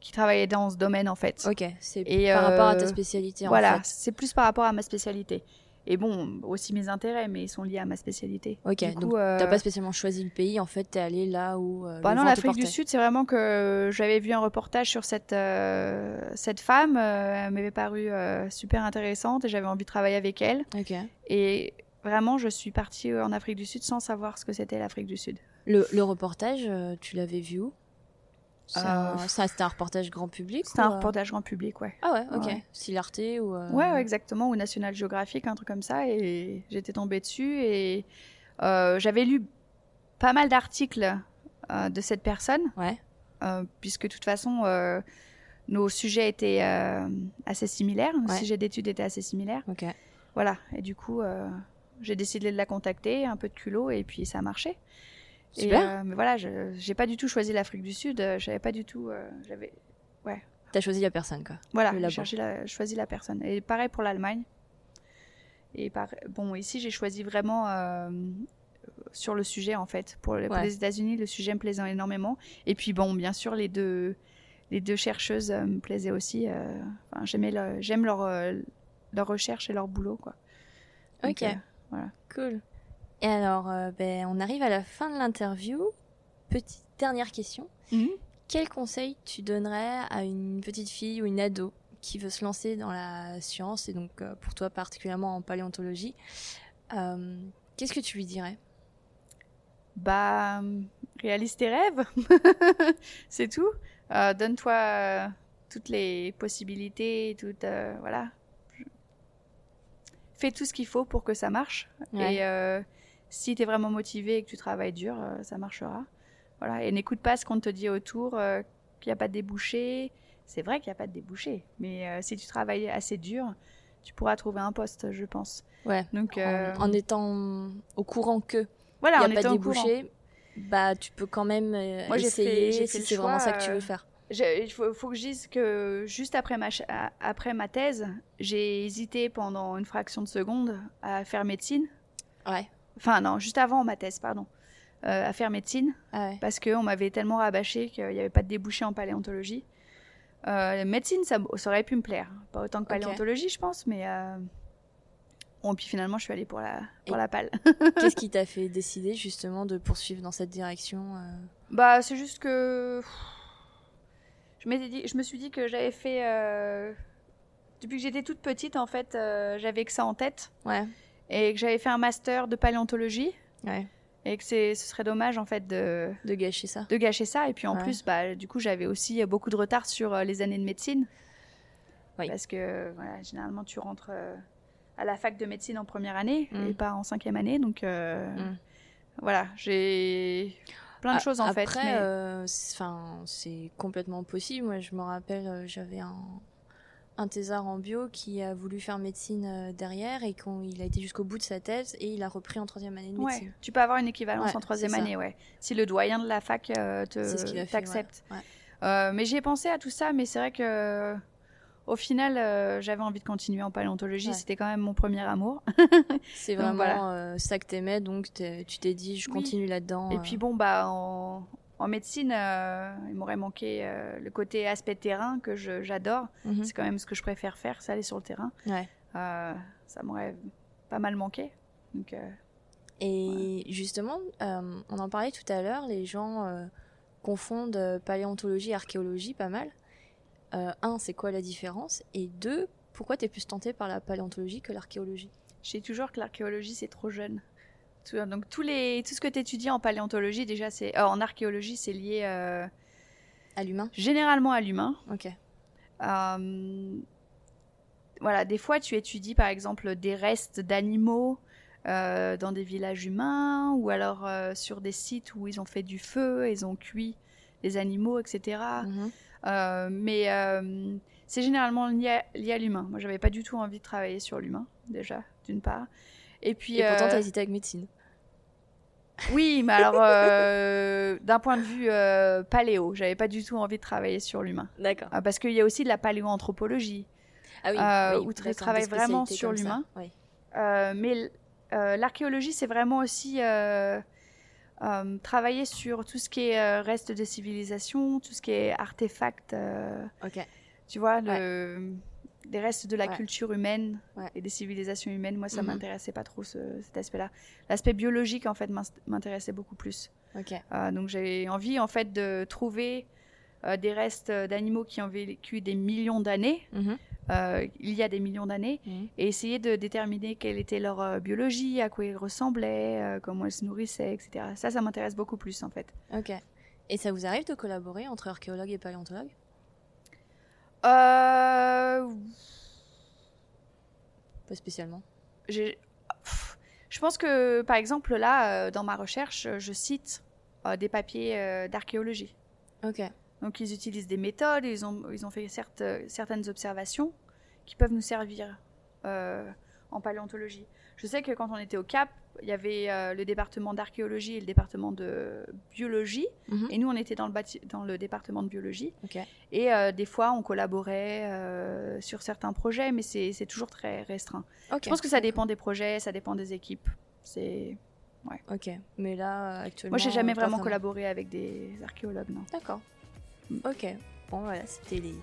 Speaker 2: qui travaillaient dans ce domaine en fait.
Speaker 1: Ok, c'est
Speaker 2: Et,
Speaker 1: par rapport à ta spécialité,
Speaker 2: voilà,
Speaker 1: en fait.
Speaker 2: c'est plus par rapport à ma spécialité. Et bon, aussi mes intérêts, mais ils sont liés à ma spécialité.
Speaker 1: Ok,
Speaker 2: Du
Speaker 1: donc
Speaker 2: euh,
Speaker 1: t'as pas spécialement choisi le pays, en fait, t'es allé là où euh,
Speaker 2: Bah non, l'Afrique du. Sud, c'est vraiment que j'avais vu un reportage sur cette, euh, cette femme. euh, elle m'avait paru super intéressante et j'avais envie de travailler avec elle.
Speaker 1: Ok.
Speaker 2: Et vraiment, je suis partie en Afrique du Sud sans savoir ce que c'était l'Afrique du Sud.
Speaker 1: Le, le reportage, tu l'avais vu où? Ça, c'était un reportage grand public
Speaker 2: C'était un reportage grand public, ouais.
Speaker 1: Ah ouais, ok. Ouais. ou.
Speaker 2: Ouais, exactement, ou National Geographic, un truc comme ça, et j'étais tombée dessus et j'avais lu pas mal d'articles de cette personne.
Speaker 1: Ouais.
Speaker 2: puisque de toute façon, nos sujets étaient euh, assez similaires, nos sujets d'études étaient assez similaires.
Speaker 1: Ok.
Speaker 2: Voilà, et du coup, euh, j'ai décidé de la contacter, un peu de culot, et puis ça a marché.
Speaker 1: Super.
Speaker 2: Euh, mais voilà, je j'ai pas du tout choisi l'Afrique du Sud, j'avais pas du tout, j'avais, ouais.
Speaker 1: T'as choisi la personne, quoi.
Speaker 2: Voilà, j'ai la, choisi la personne. Et pareil pour l'Allemagne. Et par... bon, ici, j'ai choisi vraiment sur le sujet, en fait. Pour, pour les États-Unis, le sujet me plaisait énormément. Et puis, bon, bien sûr, les deux les deux chercheuses euh, me plaisaient aussi. Euh, j'aimais j'aime leur, euh, leur recherche et leur boulot, quoi.
Speaker 1: ok. voilà. Cool. Et alors, ben, on arrive à la fin de l'interview. Petite dernière question. Mhm. Quel conseil tu donnerais à une petite fille ou une ado qui veut se lancer dans la science et donc pour toi particulièrement en paléontologie Qu'est-ce que tu lui dirais?
Speaker 2: Bah, réalise tes rêves. C'est tout. Euh, donne-toi euh, toutes les possibilités, toutes, euh, voilà. Fais tout ce qu'il faut pour que ça marche. Et si tu es vraiment motivé et que tu travailles dur, ça marchera. Voilà. Et n'écoute pas ce qu'on te dit autour, qu'il n'y a pas de débouchés. C'est vrai qu'il n'y a pas de débouchés, mais si tu travailles assez dur, tu pourras trouver un poste, je pense.
Speaker 1: Ouais. Donc, en, étant au courant que voilà, il n'y a pas de débouchés, bah tu peux quand même euh, Moi, essayer fait, si c'est vraiment ça que tu veux euh, faire.
Speaker 2: Il faut, faut, que je dise que juste après ma, après ma thèse, j'ai hésité pendant une fraction de seconde à faire médecine.
Speaker 1: Ouais.
Speaker 2: Enfin non, juste avant ma thèse, pardon. Euh, à faire médecine.
Speaker 1: Ah ouais.
Speaker 2: Parce qu'on m'avait tellement rabâché qu'il n'y avait pas de débouché en paléontologie. médecine, ça, ça, aurait pu me plaire. Pas autant que paléontologie, je pense, mais... Bon, puis finalement, je suis allée pour la, pour la.
Speaker 1: Qu'est-ce qui t'a fait décider justement de poursuivre dans cette direction euh?
Speaker 2: Bah, c'est juste que je dit, je me suis dit que j'avais fait euh, depuis que j'étais toute petite, en fait, euh, j'avais que ça en tête.
Speaker 1: Ouais.
Speaker 2: Et que j'avais fait un master de paléontologie.
Speaker 1: Ouais.
Speaker 2: Et que ce serait dommage en fait de
Speaker 1: de gâcher ça.
Speaker 2: De gâcher ça. Et puis en plus, bah, du coup, j'avais aussi beaucoup de retard sur les années de médecine.
Speaker 1: Oui.
Speaker 2: Parce que voilà, généralement, tu rentres à la fac de médecine en première année et mm. pas en cinquième année. Donc euh, mm. voilà, j'ai plein de choses en
Speaker 1: après,
Speaker 2: fait.
Speaker 1: Après, euh, c'est complètement possible. Moi, je me rappelle, euh, j'avais un, un thésard en bio qui a voulu faire médecine derrière et qu'il a été jusqu'au bout de sa thèse et il a repris en troisième année de médecine.
Speaker 2: tu peux avoir une équivalence en troisième année, ouais. Si le doyen de la fac te t'accepte. mais j'ai pensé à tout ça, mais c'est vrai que au final, euh, j'avais envie de continuer en paléontologie. C'était quand même mon premier amour.
Speaker 1: c'est vraiment euh, ça que t'aimais, donc tu t'es dit, je continue là-dedans.
Speaker 2: Et puis euh. bon, bah en, médecine, il m'aurait manqué le côté aspect terrain que j'adore. Mhm. C'est quand même ce que je préfère faire, c'est aller sur le terrain. ça m'aurait pas mal manqué. Donc,
Speaker 1: Et justement, on en parlait tout à l'heure, les gens confondent paléontologie et archéologie pas mal. Euh, un, c'est quoi la différence? Et deux, pourquoi tu es plus tenté par la paléontologie que l'archéologie?
Speaker 2: Je sais toujours que l'archéologie, c'est trop jeune. Donc tous les, tout ce que tu étudies en paléontologie, déjà, c'est euh, en archéologie, c'est lié euh,
Speaker 1: à l'humain.
Speaker 2: Généralement à l'humain.
Speaker 1: Ok.
Speaker 2: voilà, des fois, tu étudies par exemple des restes d'animaux dans des villages humains, ou alors sur des sites où ils ont fait du feu, ils ont cuit des animaux, etc. Euh, mais euh, c'est généralement lié à, l'humain. Moi, j'avais pas du tout envie de travailler sur l'humain, déjà, d'une part. Et puis.
Speaker 1: Et pourtant, euh, t'as hésité avec médecine.
Speaker 2: Oui, mais alors, d'un point de vue paléo, j'avais pas du tout envie de travailler sur l'humain.
Speaker 1: D'accord.
Speaker 2: parce qu'il y a aussi de la paléoanthropologie.
Speaker 1: Ah oui,
Speaker 2: où tu travailles vraiment sur l'humain.
Speaker 1: Oui.
Speaker 2: mais l'archéologie, c'est vraiment aussi euh, travailler sur tout ce qui est euh, reste de civilisation, tout ce qui est artefacts. Euh, tu vois, le, des restes de la culture humaine et des civilisations humaines. Moi, ça mhm. m'intéressait pas trop cet aspect-là. L'aspect biologique, en fait, m'intéressait beaucoup plus. donc, j'ai envie, en fait, de trouver des restes d'animaux qui ont vécu des millions d'années, mhm. euh, il y a des millions d'années
Speaker 1: Mhm.
Speaker 2: et essayer de déterminer quelle était leur euh, biologie, à quoi ils ressemblaient, euh, comment ils se nourrissaient, etc. Ça, ça m'intéresse beaucoup plus en fait.
Speaker 1: Ok. Et ça vous arrive de collaborer entre archéologues et paléontologues?
Speaker 2: Euh,
Speaker 1: Pas spécialement.
Speaker 2: j'ai- je pense que, par exemple, là, euh, dans ma recherche, euh, je cite euh, des papiers euh, d'archéologie.
Speaker 1: Ok.
Speaker 2: Donc, ils utilisent des méthodes, ils ont, ils ont fait certes, certaines observations qui peuvent nous servir euh, en paléontologie. Je sais que quand on était au Cap, il y avait euh, le département d'archéologie et le département de biologie.
Speaker 1: Mhm.
Speaker 2: Et nous, on était dans le, dans le département de biologie. Et euh, des fois, on collaborait euh, sur certains projets, mais c'est toujours très restreint. Je pense que ça dépend des projets, ça dépend des équipes. C'est
Speaker 1: Ok. Mais là, actuellement.
Speaker 2: moi, j'ai jamais vraiment collaboré avec des archéologues, non.
Speaker 1: D'accord.
Speaker 2: Mm.
Speaker 1: Ok. Bon, voilà, c'était les,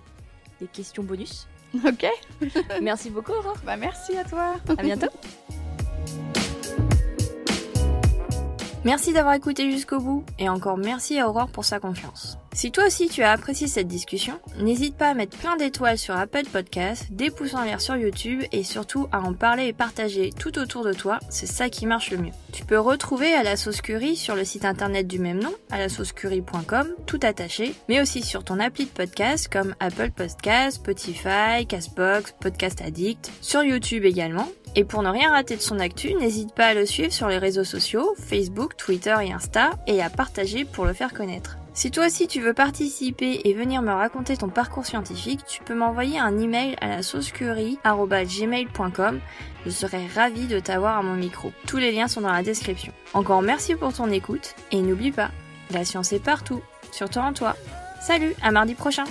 Speaker 1: les questions bonus.
Speaker 2: ok.
Speaker 1: Merci beaucoup, Aurore.
Speaker 2: Bah merci à toi.
Speaker 1: À bientôt. Merci d'avoir écouté jusqu'au bout et encore merci à Aurore pour sa confiance. Si toi aussi tu as apprécié cette discussion, n'hésite pas à mettre plein d'étoiles sur Apple Podcast, des pouces en l'air sur YouTube et surtout à en parler et partager tout autour de toi, c'est ça qui marche le mieux. Tu peux retrouver à la sauce curry sur le site internet du même nom, à la tout attaché, mais aussi sur ton appli de podcast comme Apple Podcast, Spotify, Castbox, Podcast Addict, sur YouTube également. Et pour ne rien rater de son actu, n'hésite pas à le suivre sur les réseaux sociaux, Facebook, Twitter et Insta, et à partager pour le faire connaître. Si toi aussi tu veux participer et venir me raconter ton parcours scientifique, tu peux m'envoyer un email à la saucecurry.gmail.com. Je serai ravie de t'avoir à mon micro. Tous les liens sont dans la description. Encore merci pour ton écoute, et n'oublie pas, la science est partout, surtout en toi. Salut, à mardi prochain